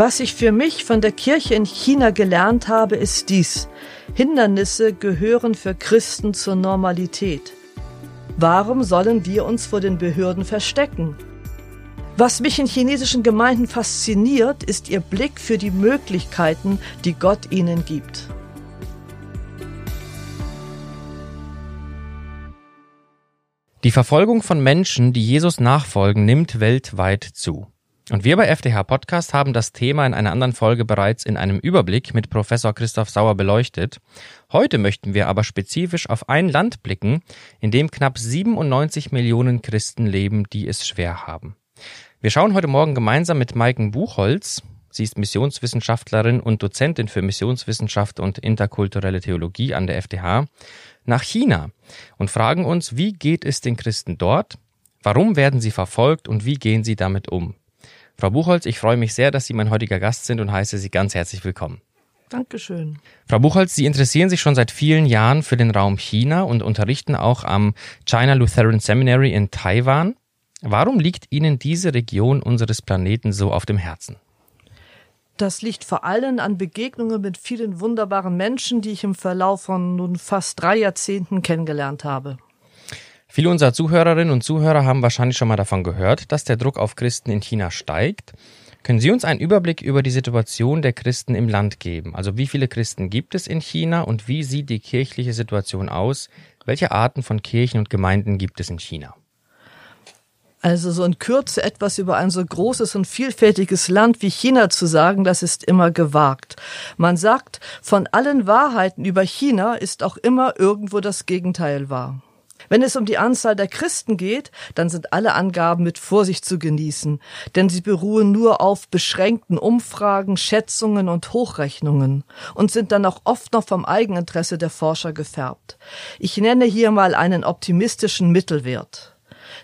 Was ich für mich von der Kirche in China gelernt habe, ist dies. Hindernisse gehören für Christen zur Normalität. Warum sollen wir uns vor den Behörden verstecken? Was mich in chinesischen Gemeinden fasziniert, ist ihr Blick für die Möglichkeiten, die Gott ihnen gibt. Die Verfolgung von Menschen, die Jesus nachfolgen, nimmt weltweit zu. Und wir bei FDH Podcast haben das Thema in einer anderen Folge bereits in einem Überblick mit Professor Christoph Sauer beleuchtet. Heute möchten wir aber spezifisch auf ein Land blicken, in dem knapp 97 Millionen Christen leben, die es schwer haben. Wir schauen heute Morgen gemeinsam mit Maiken Buchholz, sie ist Missionswissenschaftlerin und Dozentin für Missionswissenschaft und interkulturelle Theologie an der FDH, nach China und fragen uns, wie geht es den Christen dort, warum werden sie verfolgt und wie gehen sie damit um. Frau Buchholz, ich freue mich sehr, dass Sie mein heutiger Gast sind und heiße Sie ganz herzlich willkommen. Dankeschön. Frau Buchholz, Sie interessieren sich schon seit vielen Jahren für den Raum China und unterrichten auch am China Lutheran Seminary in Taiwan. Warum liegt Ihnen diese Region unseres Planeten so auf dem Herzen? Das liegt vor allem an Begegnungen mit vielen wunderbaren Menschen, die ich im Verlauf von nun fast drei Jahrzehnten kennengelernt habe. Viele unserer Zuhörerinnen und Zuhörer haben wahrscheinlich schon mal davon gehört, dass der Druck auf Christen in China steigt. Können Sie uns einen Überblick über die Situation der Christen im Land geben? Also wie viele Christen gibt es in China und wie sieht die kirchliche Situation aus? Welche Arten von Kirchen und Gemeinden gibt es in China? Also so in Kürze etwas über ein so großes und vielfältiges Land wie China zu sagen, das ist immer gewagt. Man sagt, von allen Wahrheiten über China ist auch immer irgendwo das Gegenteil wahr. Wenn es um die Anzahl der Christen geht, dann sind alle Angaben mit Vorsicht zu genießen, denn sie beruhen nur auf beschränkten Umfragen, Schätzungen und Hochrechnungen und sind dann auch oft noch vom Eigeninteresse der Forscher gefärbt. Ich nenne hier mal einen optimistischen Mittelwert.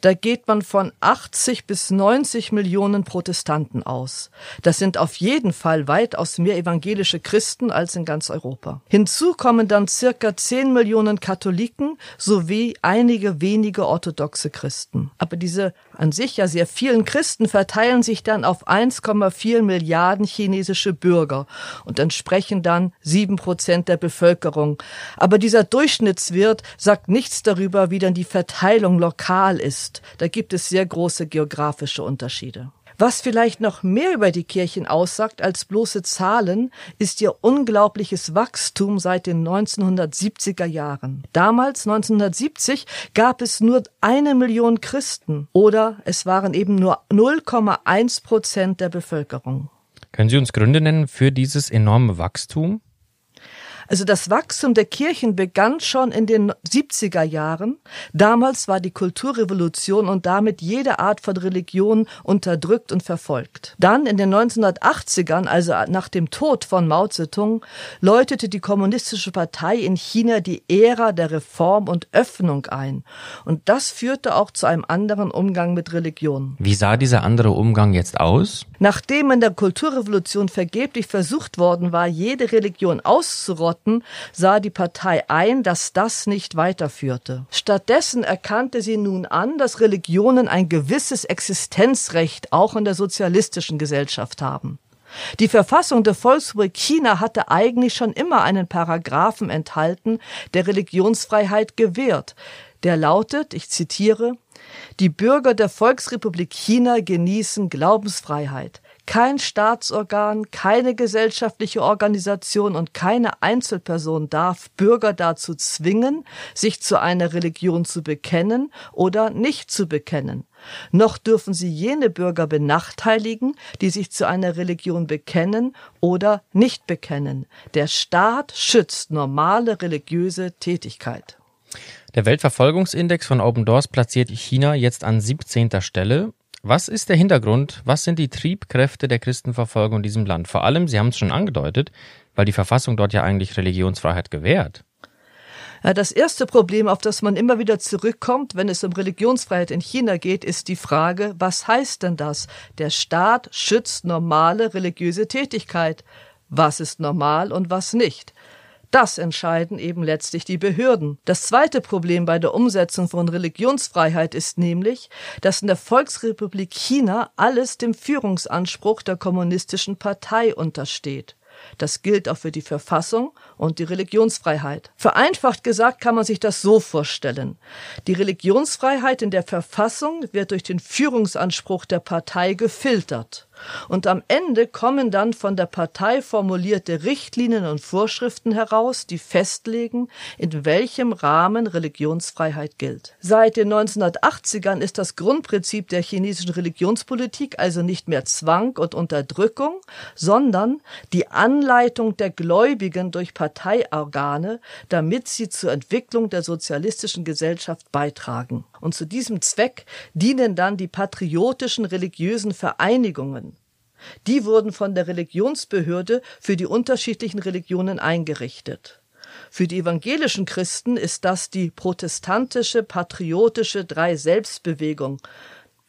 Da geht man von 80 bis 90 Millionen Protestanten aus. Das sind auf jeden Fall weitaus mehr evangelische Christen als in ganz Europa. Hinzu kommen dann circa 10 Millionen Katholiken sowie einige wenige orthodoxe Christen. Aber diese an sich ja sehr vielen Christen verteilen sich dann auf 1,4 Milliarden chinesische Bürger und entsprechen dann sieben Prozent der Bevölkerung. Aber dieser Durchschnittswert sagt nichts darüber, wie dann die Verteilung lokal ist. Da gibt es sehr große geografische Unterschiede. Was vielleicht noch mehr über die Kirchen aussagt als bloße Zahlen, ist ihr unglaubliches Wachstum seit den 1970er Jahren. Damals, 1970, gab es nur eine Million Christen oder es waren eben nur 0,1 Prozent der Bevölkerung. Können Sie uns Gründe nennen für dieses enorme Wachstum? Also das Wachstum der Kirchen begann schon in den 70er Jahren. Damals war die Kulturrevolution und damit jede Art von Religion unterdrückt und verfolgt. Dann in den 1980ern, also nach dem Tod von Mao Zedong, läutete die kommunistische Partei in China die Ära der Reform und Öffnung ein. Und das führte auch zu einem anderen Umgang mit Religion. Wie sah dieser andere Umgang jetzt aus? Nachdem in der Kulturrevolution vergeblich versucht worden war, jede Religion auszurotten, sah die Partei ein, dass das nicht weiterführte. Stattdessen erkannte sie nun an, dass Religionen ein gewisses Existenzrecht auch in der sozialistischen Gesellschaft haben. Die Verfassung der Volksrepublik China hatte eigentlich schon immer einen Paragraphen enthalten, der Religionsfreiheit gewährt. Der lautet, ich zitiere, die Bürger der Volksrepublik China genießen Glaubensfreiheit. Kein Staatsorgan, keine gesellschaftliche Organisation und keine Einzelperson darf Bürger dazu zwingen, sich zu einer Religion zu bekennen oder nicht zu bekennen. Noch dürfen sie jene Bürger benachteiligen, die sich zu einer Religion bekennen oder nicht bekennen. Der Staat schützt normale religiöse Tätigkeit. Der Weltverfolgungsindex von Open Doors platziert China jetzt an 17. Stelle was ist der Hintergrund? Was sind die Triebkräfte der Christenverfolgung in diesem Land? Vor allem, Sie haben es schon angedeutet, weil die Verfassung dort ja eigentlich Religionsfreiheit gewährt. Das erste Problem, auf das man immer wieder zurückkommt, wenn es um Religionsfreiheit in China geht, ist die Frage, was heißt denn das? Der Staat schützt normale religiöse Tätigkeit. Was ist normal und was nicht? Das entscheiden eben letztlich die Behörden. Das zweite Problem bei der Umsetzung von Religionsfreiheit ist nämlich, dass in der Volksrepublik China alles dem Führungsanspruch der kommunistischen Partei untersteht. Das gilt auch für die Verfassung und die Religionsfreiheit. Vereinfacht gesagt kann man sich das so vorstellen. Die Religionsfreiheit in der Verfassung wird durch den Führungsanspruch der Partei gefiltert. Und am Ende kommen dann von der Partei formulierte Richtlinien und Vorschriften heraus, die festlegen, in welchem Rahmen Religionsfreiheit gilt. Seit den 1980ern ist das Grundprinzip der chinesischen Religionspolitik also nicht mehr Zwang und Unterdrückung, sondern die Anleitung der Gläubigen durch Parteiorgane, damit sie zur Entwicklung der sozialistischen Gesellschaft beitragen. Und zu diesem Zweck dienen dann die patriotischen religiösen Vereinigungen. Die wurden von der Religionsbehörde für die unterschiedlichen Religionen eingerichtet. Für die evangelischen Christen ist das die protestantische, patriotische Drei-Selbstbewegung.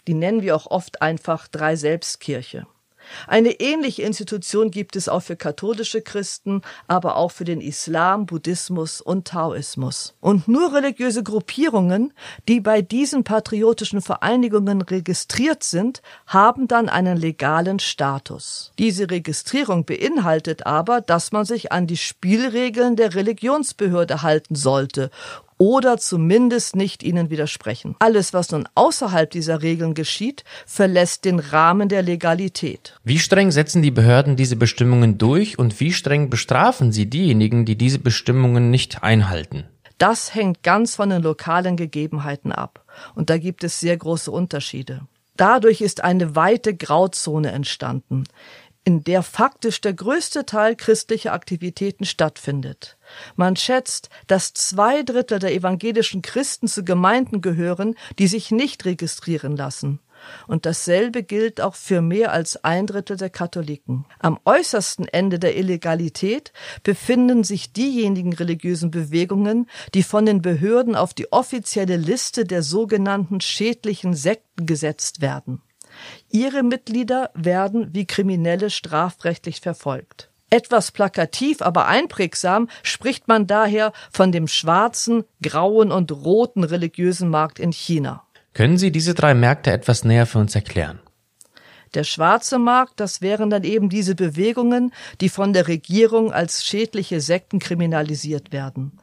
Die nennen wir auch oft einfach Drei-Selbstkirche. Eine ähnliche Institution gibt es auch für katholische Christen, aber auch für den Islam, Buddhismus und Taoismus. Und nur religiöse Gruppierungen, die bei diesen patriotischen Vereinigungen registriert sind, haben dann einen legalen Status. Diese Registrierung beinhaltet aber, dass man sich an die Spielregeln der Religionsbehörde halten sollte oder zumindest nicht ihnen widersprechen. Alles, was nun außerhalb dieser Regeln geschieht, verlässt den Rahmen der Legalität. Wie streng setzen die Behörden diese Bestimmungen durch und wie streng bestrafen sie diejenigen, die diese Bestimmungen nicht einhalten? Das hängt ganz von den lokalen Gegebenheiten ab. Und da gibt es sehr große Unterschiede. Dadurch ist eine weite Grauzone entstanden in der faktisch der größte Teil christlicher Aktivitäten stattfindet. Man schätzt, dass zwei Drittel der evangelischen Christen zu Gemeinden gehören, die sich nicht registrieren lassen. Und dasselbe gilt auch für mehr als ein Drittel der Katholiken. Am äußersten Ende der Illegalität befinden sich diejenigen religiösen Bewegungen, die von den Behörden auf die offizielle Liste der sogenannten schädlichen Sekten gesetzt werden. Ihre Mitglieder werden wie Kriminelle strafrechtlich verfolgt. Etwas plakativ, aber einprägsam spricht man daher von dem schwarzen, grauen und roten religiösen Markt in China. Können Sie diese drei Märkte etwas näher für uns erklären? Der schwarze Markt, das wären dann eben diese Bewegungen, die von der Regierung als schädliche Sekten kriminalisiert werden.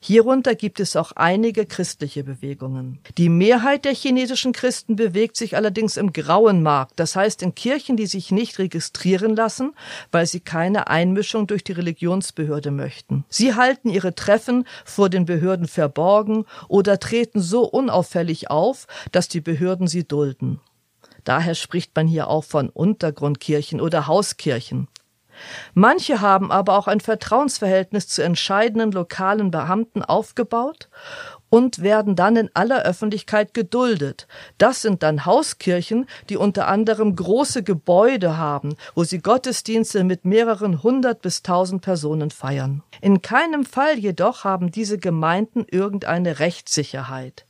Hierunter gibt es auch einige christliche Bewegungen. Die Mehrheit der chinesischen Christen bewegt sich allerdings im grauen Markt, das heißt in Kirchen, die sich nicht registrieren lassen, weil sie keine Einmischung durch die Religionsbehörde möchten. Sie halten ihre Treffen vor den Behörden verborgen oder treten so unauffällig auf, dass die Behörden sie dulden. Daher spricht man hier auch von Untergrundkirchen oder Hauskirchen. Manche haben aber auch ein Vertrauensverhältnis zu entscheidenden lokalen Beamten aufgebaut und werden dann in aller Öffentlichkeit geduldet. Das sind dann Hauskirchen, die unter anderem große Gebäude haben, wo sie Gottesdienste mit mehreren hundert bis tausend Personen feiern. In keinem Fall jedoch haben diese Gemeinden irgendeine Rechtssicherheit.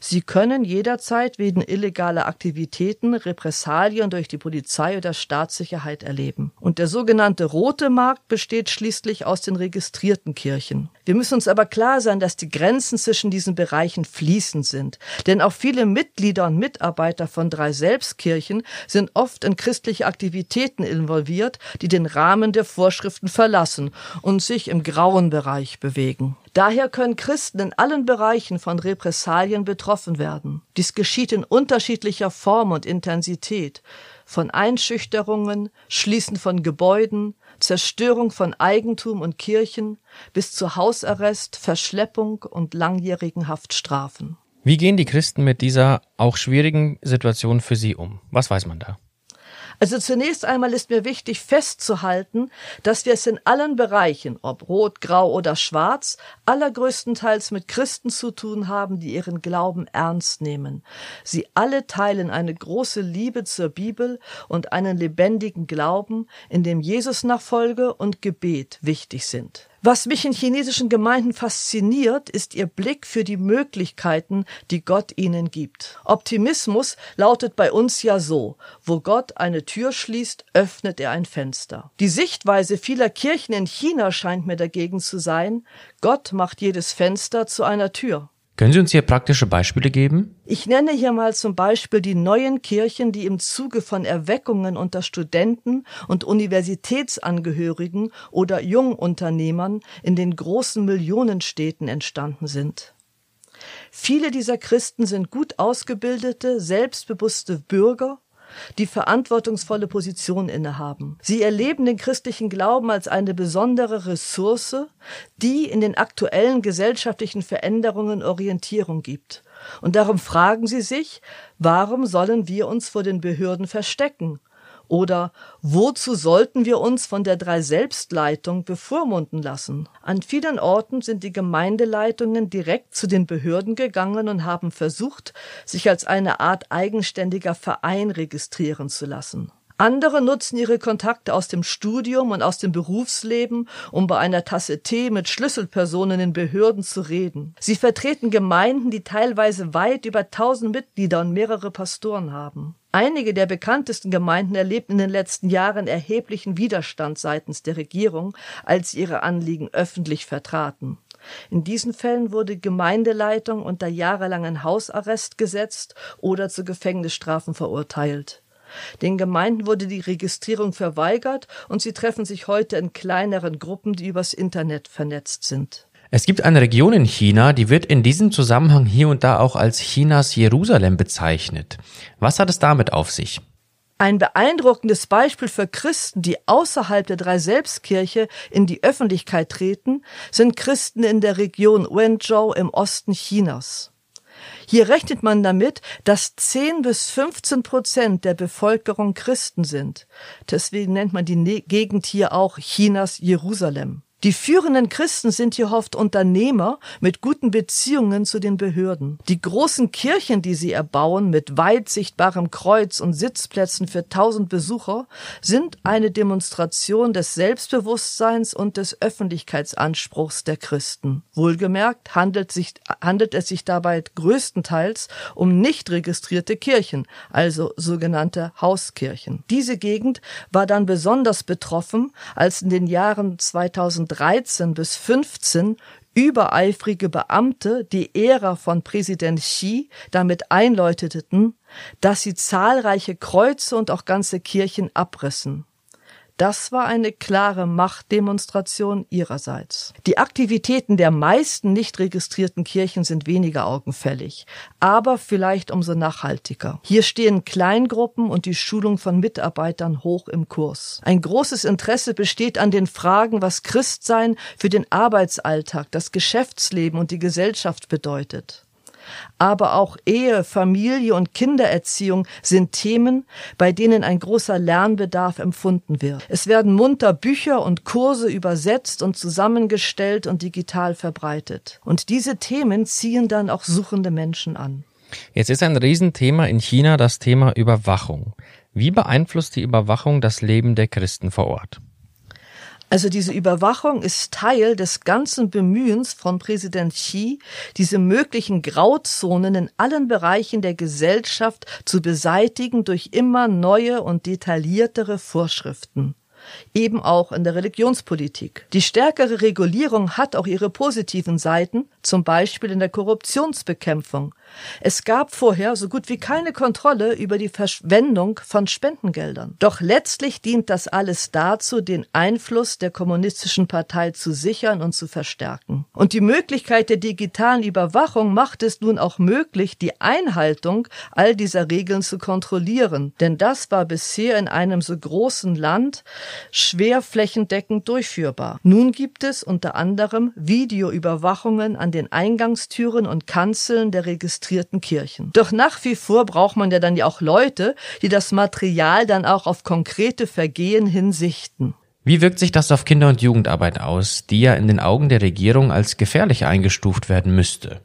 Sie können jederzeit wegen illegaler Aktivitäten Repressalien durch die Polizei oder Staatssicherheit erleben. Und der sogenannte rote Markt besteht schließlich aus den registrierten Kirchen. Wir müssen uns aber klar sein, dass die Grenzen zwischen diesen Bereichen fließend sind. Denn auch viele Mitglieder und Mitarbeiter von drei Selbstkirchen sind oft in christliche Aktivitäten involviert, die den Rahmen der Vorschriften verlassen und sich im grauen Bereich bewegen. Daher können Christen in allen Bereichen von Repressalien betroffen werden. Dies geschieht in unterschiedlicher Form und Intensität, von Einschüchterungen, Schließen von Gebäuden, Zerstörung von Eigentum und Kirchen bis zu Hausarrest, Verschleppung und langjährigen Haftstrafen. Wie gehen die Christen mit dieser auch schwierigen Situation für sie um? Was weiß man da? Also zunächst einmal ist mir wichtig festzuhalten, dass wir es in allen Bereichen, ob rot, grau oder schwarz, allergrößtenteils mit Christen zu tun haben, die ihren Glauben ernst nehmen. Sie alle teilen eine große Liebe zur Bibel und einen lebendigen Glauben, in dem Jesus Nachfolge und Gebet wichtig sind. Was mich in chinesischen Gemeinden fasziniert, ist ihr Blick für die Möglichkeiten, die Gott ihnen gibt. Optimismus lautet bei uns ja so, wo Gott eine Tür schließt, öffnet er ein Fenster. Die Sichtweise vieler Kirchen in China scheint mir dagegen zu sein, Gott macht jedes Fenster zu einer Tür. Können Sie uns hier praktische Beispiele geben? Ich nenne hier mal zum Beispiel die neuen Kirchen, die im Zuge von Erweckungen unter Studenten und Universitätsangehörigen oder Jungunternehmern in den großen Millionenstädten entstanden sind. Viele dieser Christen sind gut ausgebildete, selbstbewusste Bürger die verantwortungsvolle Position innehaben. Sie erleben den christlichen Glauben als eine besondere Ressource, die in den aktuellen gesellschaftlichen Veränderungen Orientierung gibt. Und darum fragen sie sich, warum sollen wir uns vor den Behörden verstecken? Oder wozu sollten wir uns von der Drei-Selbstleitung bevormunden lassen? An vielen Orten sind die Gemeindeleitungen direkt zu den Behörden gegangen und haben versucht, sich als eine Art eigenständiger Verein registrieren zu lassen. Andere nutzen ihre Kontakte aus dem Studium und aus dem Berufsleben, um bei einer Tasse Tee mit Schlüsselpersonen in Behörden zu reden. Sie vertreten Gemeinden, die teilweise weit über tausend Mitglieder und mehrere Pastoren haben. Einige der bekanntesten Gemeinden erlebten in den letzten Jahren erheblichen Widerstand seitens der Regierung, als sie ihre Anliegen öffentlich vertraten. In diesen Fällen wurde Gemeindeleitung unter jahrelangen Hausarrest gesetzt oder zu Gefängnisstrafen verurteilt. Den Gemeinden wurde die Registrierung verweigert und sie treffen sich heute in kleineren Gruppen, die übers Internet vernetzt sind. Es gibt eine Region in China, die wird in diesem Zusammenhang hier und da auch als Chinas Jerusalem bezeichnet. Was hat es damit auf sich? Ein beeindruckendes Beispiel für Christen, die außerhalb der Drei-Selbstkirche in die Öffentlichkeit treten, sind Christen in der Region Wenzhou im Osten Chinas. Hier rechnet man damit, dass 10 bis 15 Prozent der Bevölkerung Christen sind. Deswegen nennt man die ne-, Gegend hier auch Chinas Jerusalem. Die führenden Christen sind hier oft Unternehmer mit guten Beziehungen zu den Behörden. Die großen Kirchen, die sie erbauen, mit weit sichtbarem Kreuz und Sitzplätzen für tausend Besucher, sind eine Demonstration des Selbstbewusstseins und des Öffentlichkeitsanspruchs der Christen. Wohlgemerkt handelt, sich, handelt es sich dabei größtenteils um nicht registrierte Kirchen, also sogenannte Hauskirchen. Diese Gegend war dann besonders betroffen, als in den Jahren 2000 2013 bis 15 übereifrige Beamte die Ära von Präsident Xi damit einläuteten, dass sie zahlreiche Kreuze und auch ganze Kirchen abrissen. Das war eine klare Machtdemonstration ihrerseits. Die Aktivitäten der meisten nicht registrierten Kirchen sind weniger augenfällig, aber vielleicht umso nachhaltiger. Hier stehen Kleingruppen und die Schulung von Mitarbeitern hoch im Kurs. Ein großes Interesse besteht an den Fragen, was Christsein für den Arbeitsalltag, das Geschäftsleben und die Gesellschaft bedeutet aber auch Ehe, Familie und Kindererziehung sind Themen, bei denen ein großer Lernbedarf empfunden wird. Es werden munter Bücher und Kurse übersetzt und zusammengestellt und digital verbreitet. Und diese Themen ziehen dann auch suchende Menschen an. Jetzt ist ein Riesenthema in China das Thema Überwachung. Wie beeinflusst die Überwachung das Leben der Christen vor Ort? Also diese Überwachung ist Teil des ganzen Bemühens von Präsident Xi, diese möglichen Grauzonen in allen Bereichen der Gesellschaft zu beseitigen durch immer neue und detailliertere Vorschriften eben auch in der Religionspolitik. Die stärkere Regulierung hat auch ihre positiven Seiten, zum Beispiel in der Korruptionsbekämpfung. Es gab vorher so gut wie keine Kontrolle über die Verschwendung von Spendengeldern. Doch letztlich dient das alles dazu, den Einfluss der kommunistischen Partei zu sichern und zu verstärken. Und die Möglichkeit der digitalen Überwachung macht es nun auch möglich, die Einhaltung all dieser Regeln zu kontrollieren. Denn das war bisher in einem so großen Land schwer flächendeckend durchführbar. Nun gibt es unter anderem Videoüberwachungen an den Eingangstüren und Kanzeln der registrierten Kirchen. Doch nach wie vor braucht man ja dann ja auch Leute, die das Material dann auch auf konkrete Vergehen hinsichten. Wie wirkt sich das auf Kinder- und Jugendarbeit aus, die ja in den Augen der Regierung als gefährlich eingestuft werden müsste?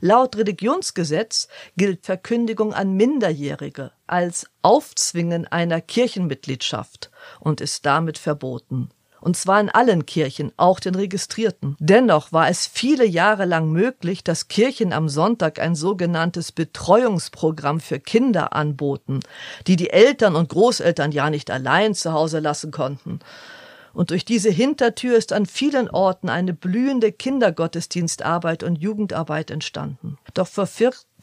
Laut Religionsgesetz gilt Verkündigung an Minderjährige als Aufzwingen einer Kirchenmitgliedschaft und ist damit verboten. und zwar in allen Kirchen, auch den registrierten. Dennoch war es viele Jahre lang möglich, dass Kirchen am Sonntag ein sogenanntes Betreuungsprogramm für Kinder anboten, die die Eltern und Großeltern ja nicht allein zu Hause lassen konnten. Und durch diese Hintertür ist an vielen Orten eine blühende Kindergottesdienstarbeit und Jugendarbeit entstanden. Doch vor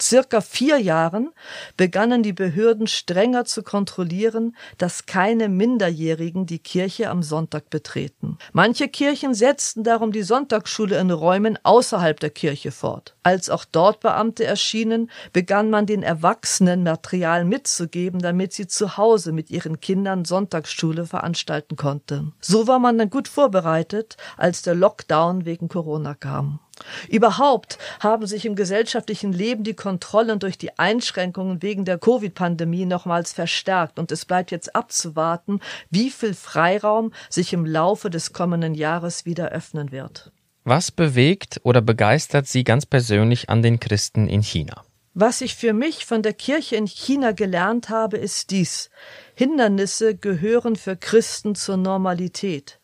circa vier Jahren begannen die Behörden strenger zu kontrollieren, dass keine Minderjährigen die Kirche am Sonntag betreten. Manche Kirchen setzten darum die Sonntagsschule in Räumen außerhalb der Kirche fort. Als auch dort Beamte erschienen, begann man den Erwachsenen Material mitzugeben, damit sie zu Hause mit ihren Kindern Sonntagsschule veranstalten konnten. So war man dann gut vorbereitet, als der Lockdown wegen Corona kam. Überhaupt haben sich im gesellschaftlichen Leben die Kontrollen durch die Einschränkungen wegen der Covid-Pandemie nochmals verstärkt und es bleibt jetzt abzuwarten, wie viel Freiraum sich im Laufe des kommenden Jahres wieder öffnen wird. Was bewegt oder begeistert Sie ganz persönlich an den Christen in China? Was ich für mich von der Kirche in China gelernt habe, ist dies. Hindernisse gehören für Christen zur Normalität.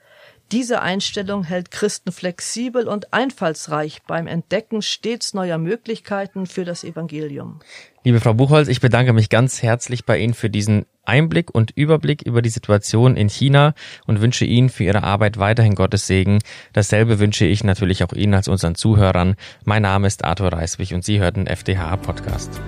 Diese Einstellung hält Christen flexibel und einfallsreich beim Entdecken stets neuer Möglichkeiten für das Evangelium. Liebe Frau Buchholz, ich bedanke mich ganz herzlich bei Ihnen für diesen Einblick und Überblick über die Situation in China und wünsche Ihnen für Ihre Arbeit weiterhin Gottes Segen. Dasselbe wünsche ich natürlich auch Ihnen als unseren Zuhörern. Mein Name ist Arthur Reiswig und Sie hörten FDH Podcast.